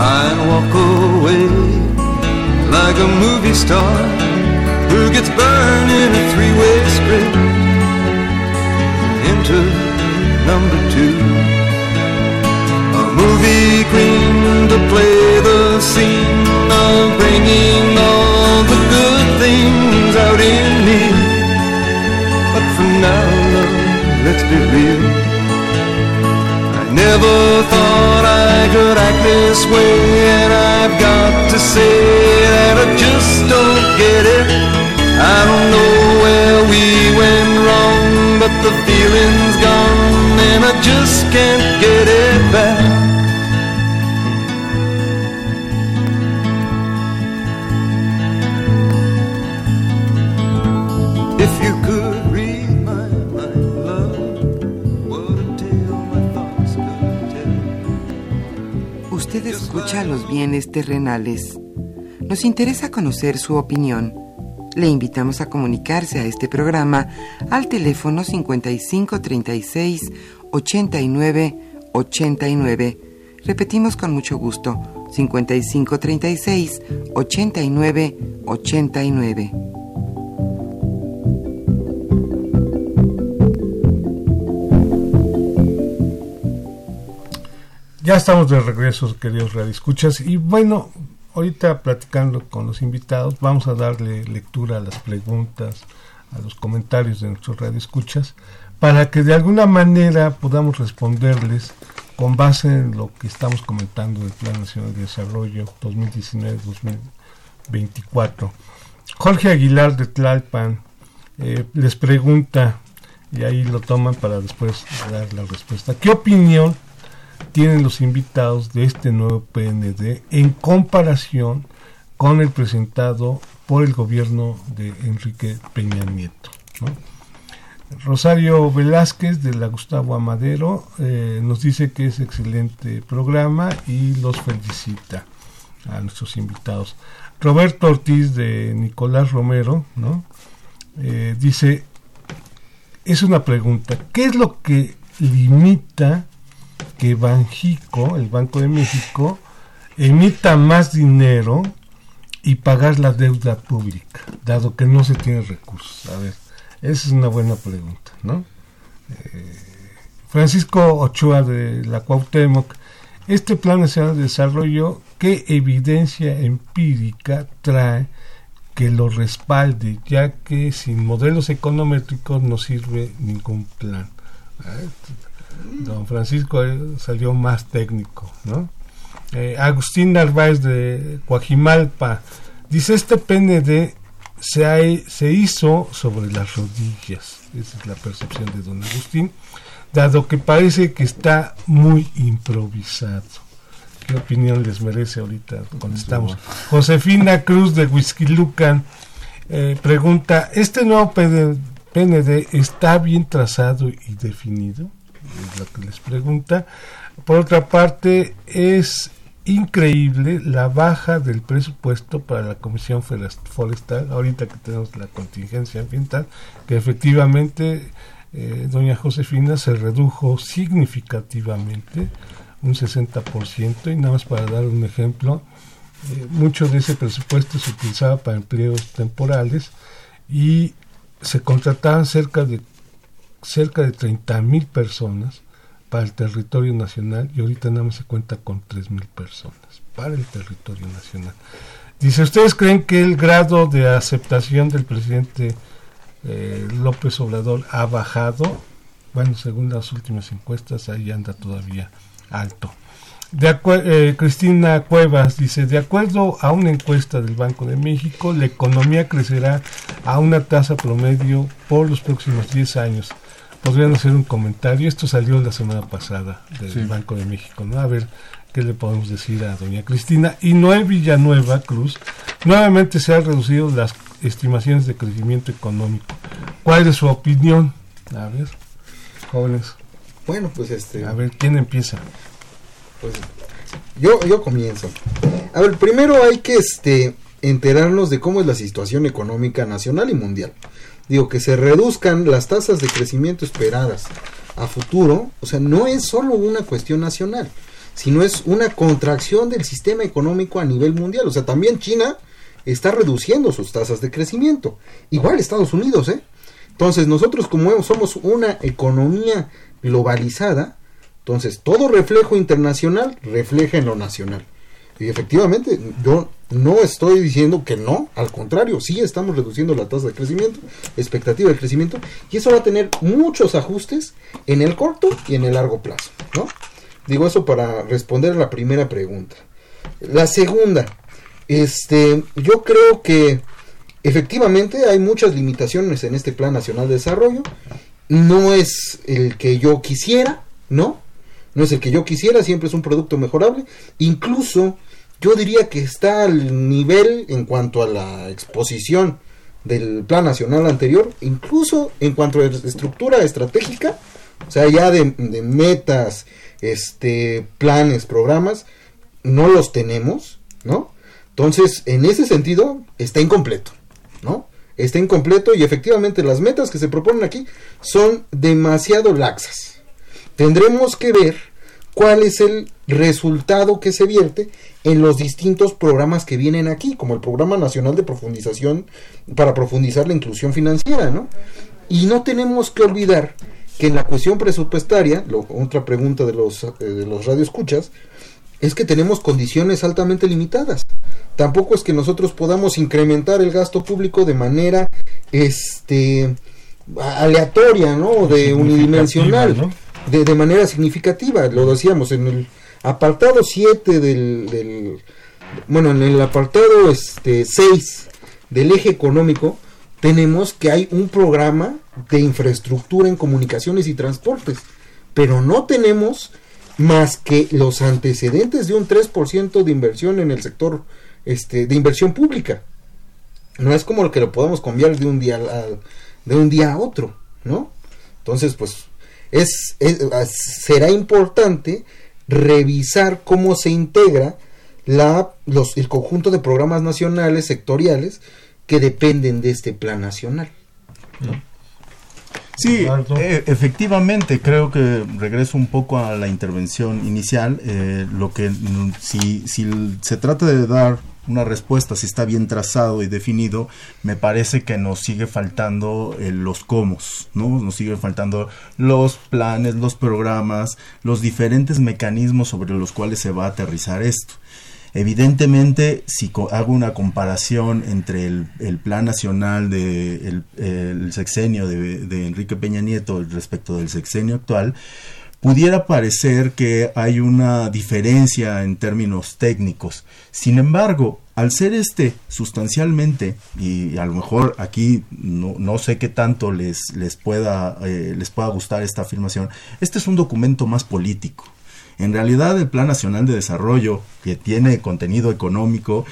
I'd walk away like a movie star who gets burned number two, a movie queen to play the scene of bringing all the good things out in me. But for now, love, let's be real. I never thought I could act this way, and I've got to say that I just don't get it. I don't know where we went wrong, but the feeling's gone, and I just can't get it back. If you could read my mind, love, what a tale my thoughts could tell. Usted escucha los bienes terrenales. Nos interesa conocer su opinión. Le invitamos a comunicarse a este programa al teléfono 55 36 89 89. Repetimos con mucho gusto: 55 36 89 89. Ya estamos de regreso, queridos radioescuchas. Y bueno, ahorita platicando con los invitados, vamos a darle lectura a las preguntas, a los comentarios de nuestros radioescuchas, para que de alguna manera podamos responderles con base en lo que estamos comentando del Plan Nacional de Desarrollo 2019-2024. Jorge Aguilar de Tlalpan eh, les pregunta, y ahí lo toman para después dar la respuesta, ¿qué opinión tienen los invitados de este nuevo PND en comparación con el presentado por el gobierno de Enrique Peña Nieto. Rosario Velázquez de la Gustavo Amadero eh, nos dice que es excelente programa y los felicita a nuestros invitados. Roberto Ortiz de Nicolás Romero ¿no? Eh, dice, es una pregunta, ¿qué es lo que limita que Banjico, el Banco de México, emita más dinero y pagar la deuda pública, dado que no se tiene recursos? A ver, esa es una buena pregunta, ¿no? Eh, Francisco Ochoa de la Cuauhtémoc, este Plan Nacional de Desarrollo, ¿qué evidencia empírica trae que lo respalde, ya que sin modelos econométricos no sirve ningún plan? Don Francisco salió más técnico, ¿no? Eh, Agustín Narváez de Coajimalpa dice este PND se, ha, se hizo sobre las rodillas, esa es la percepción de don Agustín, dado que parece que está muy improvisado. ¿Qué opinión les merece ahorita? Contestamos. Josefina Cruz de Whisky Lucan eh, pregunta, ¿este nuevo PND está bien trazado y definido? Lo que les pregunta. Por otra parte, es increíble la baja del presupuesto para la Comisión Forestal, ahorita que tenemos la contingencia ambiental, que efectivamente eh, doña Josefina se redujo significativamente, un 60%, y nada más para dar un ejemplo, eh, mucho de ese presupuesto se utilizaba para empleos temporales y se contrataban cerca de cerca de 30 mil personas para el territorio nacional y ahorita nada más se cuenta con tres mil personas para el territorio nacional. Dice, ¿ustedes creen que el grado de aceptación del presidente eh, López Obrador ha bajado? Bueno, según las últimas encuestas, ahí anda todavía alto. De eh, Cristina Cuevas dice, de acuerdo a una encuesta del Banco de México, la economía crecerá a una tasa promedio por los próximos 10 años podrían hacer un comentario. Esto salió la semana pasada del Banco de México, ¿no? A ver qué le podemos decir a doña Cristina. Y Noé Villanueva Cruz, nuevamente se han reducido las estimaciones de crecimiento económico. ¿Cuál es su opinión? A ver, jóvenes. Bueno, pues este... A ver, ¿quién empieza? Pues yo, yo comienzo. A ver, primero hay que este, enterarnos de cómo es la situación económica nacional y mundial digo, que se reduzcan las tasas de crecimiento esperadas a futuro, o sea, no es solo una cuestión nacional, sino es una contracción del sistema económico a nivel mundial. O sea, también China está reduciendo sus tasas de crecimiento. Igual Estados Unidos, ¿eh? Entonces, nosotros como somos una economía globalizada, entonces todo reflejo internacional refleja en lo nacional. Y efectivamente, yo no estoy diciendo que no, al contrario, sí estamos reduciendo la tasa de crecimiento, expectativa de crecimiento, y eso va a tener muchos ajustes en el corto y en el largo plazo, ¿no? Digo eso para responder a la primera pregunta. La segunda, este, yo creo que efectivamente hay muchas limitaciones en este Plan Nacional de Desarrollo. No es el que yo quisiera, ¿no? No es el que yo quisiera, siempre es un producto mejorable. Incluso yo diría que está al nivel en cuanto a la exposición del plan nacional anterior, incluso en cuanto a estructura estratégica, o sea, ya de, metas, este, planes, programas, no los tenemos, ¿no? Entonces, en ese sentido, está incompleto, ¿no? Está incompleto y efectivamente las metas que se proponen aquí son demasiado laxas. Tendremos que ver cuál es el resultado que se vierte en los distintos programas que vienen aquí, como el Programa Nacional de Profundización para profundizar la inclusión financiera, ¿no? Y no tenemos que olvidar que en la cuestión presupuestaria, otra pregunta de los, eh, de los radioescuchas, es que tenemos condiciones altamente limitadas. Tampoco es que nosotros podamos incrementar el gasto público de manera este aleatoria, ¿no? De unidimensional. ¿no? de, manera significativa. Lo decíamos en el apartado 7 del, bueno, en el apartado este 6 del eje económico tenemos que hay un programa de infraestructura en comunicaciones y transportes, pero no tenemos más que los antecedentes de un 3% de inversión en el sector este de inversión pública. No es como lo que lo podemos cambiar de un día a, de un día a otro, ¿no? Entonces, pues es, será importante revisar cómo se integra la, los, el conjunto de programas nacionales, sectoriales, que dependen de este plan nacional. Sí, eh, efectivamente, creo que regreso un poco a la intervención inicial. Eh, lo que si, si se trata de dar una respuesta, si está bien trazado y definido, me parece que nos sigue faltando eh, los cómo, ¿no? Nos sigue faltando los planes, los programas, los diferentes mecanismos sobre los cuales se va a aterrizar esto. Evidentemente, si hago una comparación entre el, plan nacional del de el, sexenio de Enrique Peña Nieto respecto del sexenio actual, pudiera parecer que hay una diferencia en términos técnicos. Sin embargo, al ser este sustancialmente, y a lo mejor aquí no, sé qué tanto les, les, pueda, eh, les pueda gustar esta afirmación, este es un documento más político. En realidad el Plan Nacional de Desarrollo, que tiene contenido económico,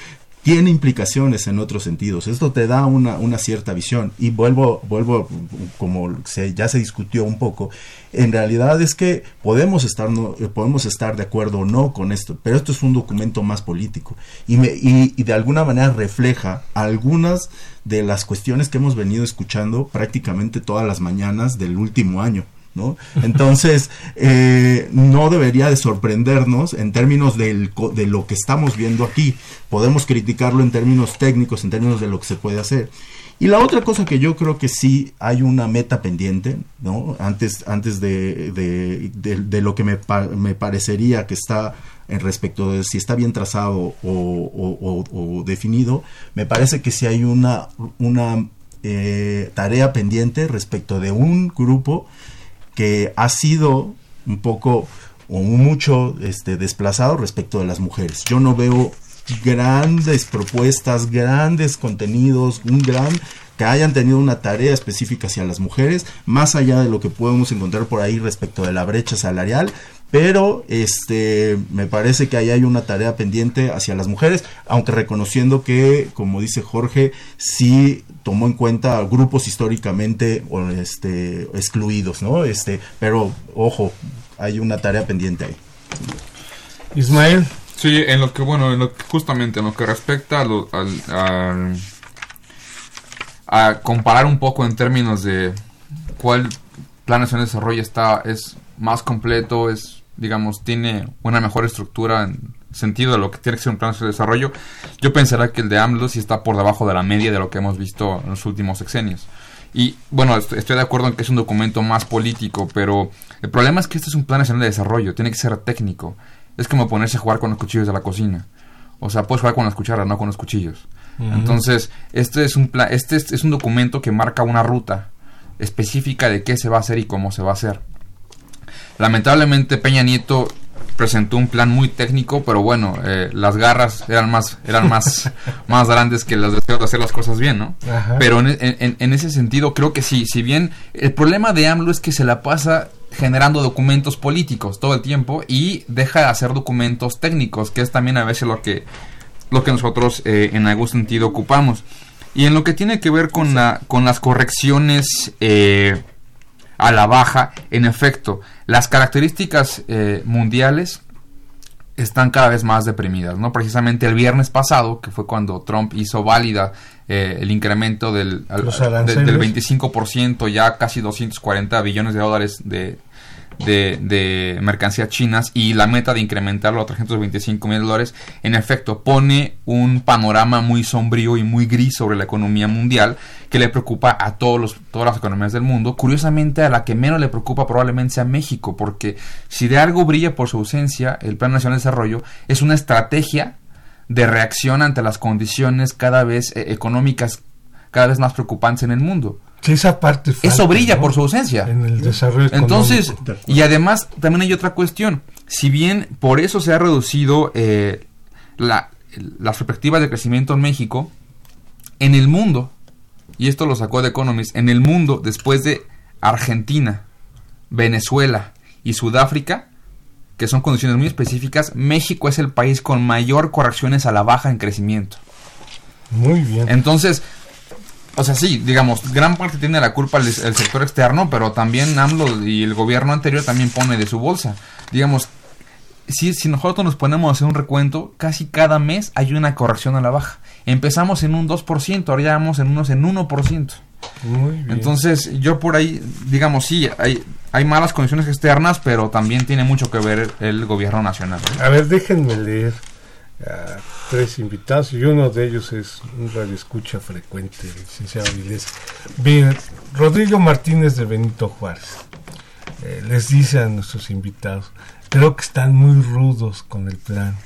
tiene implicaciones en otros sentidos. Esto te da una, una cierta visión. Y vuelvo, vuelvo, como se, ya se discutió un poco, en realidad es que podemos estar, no, eh, podemos estar de acuerdo o no con esto, pero esto es un documento más político y, me, y, y de alguna manera refleja algunas de las cuestiones que hemos venido escuchando prácticamente todas las mañanas del último año. Entonces, eh, no debería de sorprendernos en términos de lo que estamos viendo aquí. Podemos criticarlo en términos técnicos, en términos de lo que se puede hacer. Y la otra cosa que yo creo que sí hay una meta pendiente, ¿no? Antes, antes de, de, lo que me, me parecería que está en respecto de si está bien trazado o- o definido, me parece que sí hay una, una eh, tarea pendiente respecto de un grupo que ha sido un poco o mucho este, desplazado respecto de las mujeres. Yo no veo grandes propuestas, grandes contenidos, un gran que hayan tenido una tarea específica hacia las mujeres, más allá de lo que podemos encontrar por ahí respecto de la brecha salarial, pero este me parece que ahí hay una tarea pendiente hacia las mujeres, aunque reconociendo que, como dice Jorge, sí tomó en cuenta grupos históricamente o, este excluidos, ¿no? Este, pero ojo, hay una tarea pendiente ahí. Ismael, Sí, en lo que, bueno, en lo que- justamente en lo que respecta a, lo- al, al- a comparar un poco en términos de cuál plan de desarrollo está, es más completo, es, digamos, tiene una mejor estructura en sentido de lo que tiene que ser un plan de desarrollo, yo pensaría que el de AMLO sí está por debajo de la media de lo que hemos visto en los últimos sexenios. Y bueno, est- estoy de acuerdo en que es un documento más político, pero el problema es que este es un plan nacional de desarrollo, tiene que ser técnico. Es como ponerse a jugar con los cuchillos de la cocina. O sea, puedes jugar con las cucharas, no con los cuchillos. Entonces, este es un plan, este es, es un documento que marca una ruta específica de qué se va a hacer y cómo se va a hacer. Lamentablemente Peña Nieto presentó un plan muy técnico, pero bueno, eh, las garras eran más eran más más grandes que los deseos de hacer las cosas bien, ¿no? Ajá. Pero en, en- en ese sentido creo que sí, si bien el problema de AMLO es que se la pasa generando documentos políticos todo el tiempo y deja de hacer documentos técnicos, que es también a veces lo que lo que nosotros eh, en algún sentido ocupamos. Y en lo que tiene que ver con, la, con las correcciones eh, a la baja, en efecto, las características eh, mundiales están cada vez más deprimidas, ¿no? Precisamente el viernes pasado, que fue cuando Trump hizo válida eh, el incremento del, al- de- del 25%, ya casi 240 billones de dólares de, de, mercancías chinas y la meta de incrementarlo a 325 mil dólares, en efecto, pone un panorama muy sombrío y muy gris sobre la economía mundial que le preocupa a todos los, todas las economías del mundo. Curiosamente, a la que menos le preocupa probablemente sea México, porque si de algo brilla por su ausencia, el Plan Nacional de Desarrollo es una estrategia de reacción ante las condiciones cada vez eh, económicas cada vez más preocupantes en el mundo. Sí, esa parte Eso brilla ¿no? por su ausencia. En el desarrollo Entonces, económico. y además también hay otra cuestión. Si bien por eso se ha reducido eh, la, las perspectivas de crecimiento en México, en el mundo, y esto lo sacó de Economist, en el mundo, después de Argentina, Venezuela y Sudáfrica, que son condiciones muy específicas, México es el país con mayor correcciones a la baja en crecimiento. Muy bien. Entonces, o sea, sí, digamos, gran parte tiene la culpa el, el sector externo, pero también AMLO y el gobierno anterior también pone de su bolsa. Digamos, si, si nosotros nos ponemos a hacer un recuento, casi cada mes hay una corrección a la baja. Empezamos en un 2%, ahora ya vamos en unos en 1%. Muy bien. Entonces, yo por ahí, digamos, sí, hay, hay malas condiciones externas, pero también tiene mucho que ver el gobierno nacional. A ver, déjenme leer a tres invitados y uno de ellos es un radioescucha frecuente, el licenciado Vilés. Bien, Rodrigo Martínez de Benito Juárez eh, les dice a nuestros invitados, creo que están muy rudos con el plan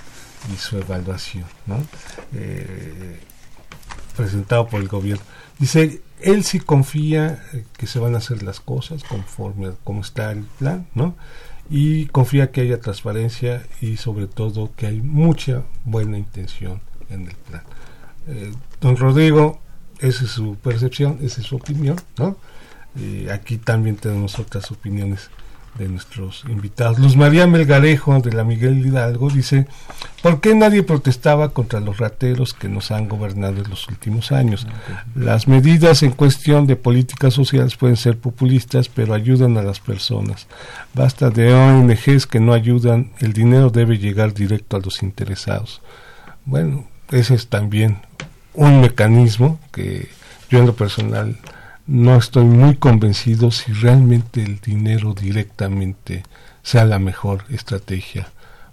y su evaluación, ¿no? Eh, presentado por el gobierno. Dice, él sí confía eh, que se van a hacer las cosas conforme a cómo está el plan, ¿no? Y confía que haya transparencia y sobre todo que hay mucha buena intención en el plan. Eh, don Rodrigo, esa es su percepción, esa es su opinión, ¿no? Y aquí también tenemos otras opiniones de nuestros invitados. Luz María Melgarejo de la Miguel Hidalgo dice, ¿por qué nadie protestaba contra los rateros que nos han gobernado en los últimos años? Las medidas en cuestión de políticas sociales pueden ser populistas, pero ayudan a las personas. Basta de ONGs que no ayudan, el dinero debe llegar directo a los interesados. Bueno, ese es también un mecanismo que yo en lo personal no estoy muy convencido si realmente el dinero directamente sea la mejor estrategia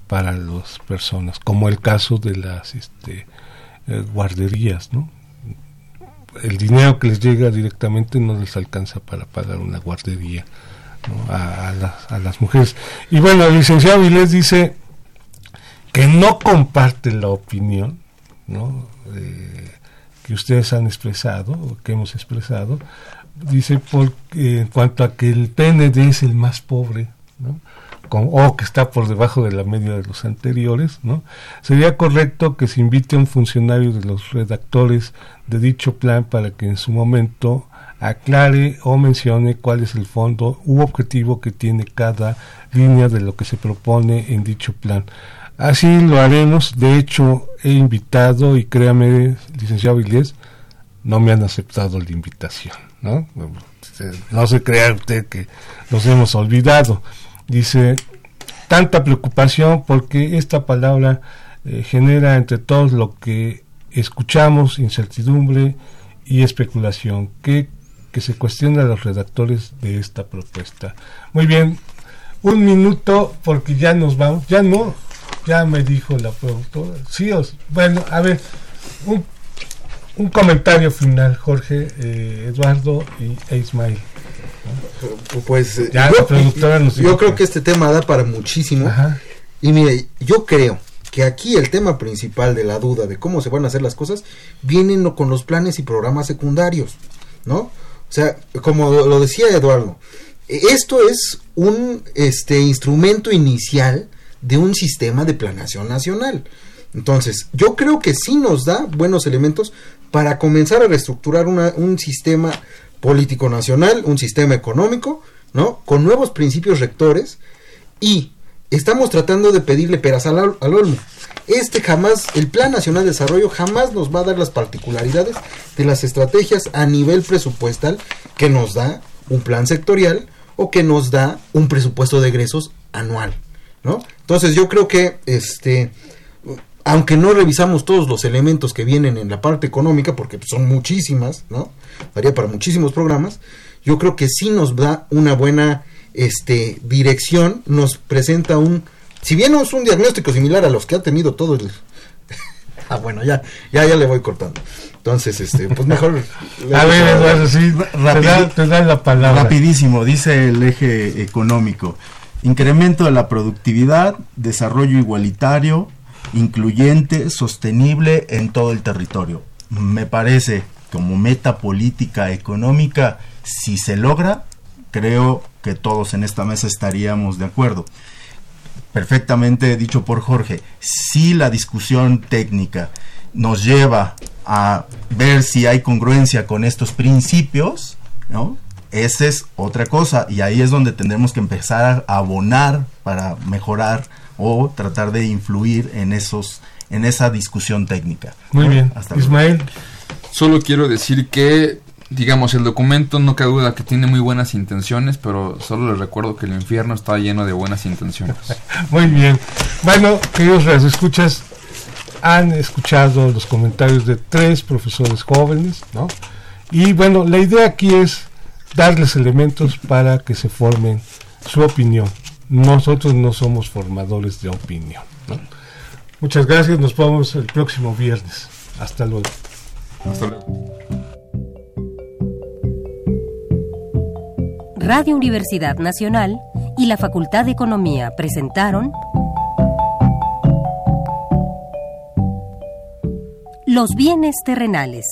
para las personas, como el caso de las este, eh, guarderías, ¿no? El dinero que les llega directamente no les alcanza para pagar una guardería a, las, a, las, mujeres. Y bueno, el licenciado Vilés dice que no comparte la opinión, ¿no? Eh, que ustedes han expresado, o que hemos expresado, dice porque, en cuanto a que el PND es el más pobre, o que está por debajo de la media de los anteriores. Sería correcto que se invite a un funcionario de los redactores de dicho plan para que en su momento aclare o mencione cuál es el fondo u objetivo que tiene cada línea de lo que se propone en dicho plan. Así lo haremos. De hecho, he invitado, y créame, licenciado Vilés, no me han aceptado la invitación, ¿no? No se crea usted que nos hemos olvidado. Dice, tanta preocupación porque esta palabra eh, genera entre todos lo que escuchamos, incertidumbre y especulación, que, que se cuestiona a los redactores de esta propuesta. Muy bien, un minuto porque ya nos vamos, ya no, ya me dijo la productora. Sí, bueno, a ver, un, un comentario final, Jorge, eh, Eduardo y e Ismael. Pues eh, yo, creo que este tema da para muchísimo. Y mire, yo creo que aquí el tema principal de la duda de cómo se van a hacer las cosas vienen con los planes y programas secundarios, ¿no? O sea, como lo decía Eduardo, esto es un este instrumento inicial de un sistema de planación nacional. Entonces, yo creo que sí nos da buenos elementos para comenzar a reestructurar un sistema político nacional, un sistema económico, ¿no? Con nuevos principios rectores y estamos tratando de pedirle peras al, al, olmo. Este jamás, el Plan Nacional de Desarrollo jamás nos va a dar las particularidades de las estrategias a nivel presupuestal que nos da un plan sectorial o que nos da un presupuesto de egresos anual. ¿No? Entonces yo creo que este aunque no revisamos todos los elementos que vienen en la parte económica, porque son muchísimas, ¿no? Daría para muchísimos programas, yo creo que sí nos da una buena este, dirección, nos presenta un, si bien no es un diagnóstico similar a los que ha tenido todo el... ah, bueno, ya, ya, ya le voy cortando. Entonces, este, pues mejor... a ver, Eduardo, sí, te la palabra. Rapidísimo, dice el eje económico incremento de la productividad, desarrollo igualitario, incluyente, sostenible en todo el territorio. Me parece como meta política económica, si se logra, creo que todos en esta mesa estaríamos de acuerdo. Perfectamente dicho por Jorge, si la discusión técnica nos lleva a ver si hay congruencia con estos principios, ¿no? Esa es otra cosa y ahí es donde tendremos que empezar a abonar para mejorar o tratar de influir en esos en esa discusión técnica. Muy bien, Hasta Ismael. Solo quiero decir que digamos el documento no cabe duda que tiene muy buenas intenciones, pero solo les recuerdo que el infierno está lleno de buenas intenciones. muy bien. Bueno, queridos escuchas han escuchado los comentarios de tres profesores jóvenes, ¿no? Y bueno, la idea aquí es darles elementos para que se formen su opinión. Nosotros no somos formadores de opinión. Muchas gracias, nos vemos el próximo viernes. Hasta luego. Hasta luego. Radio Universidad Nacional y la Facultad de Economía presentaron Los bienes terrenales.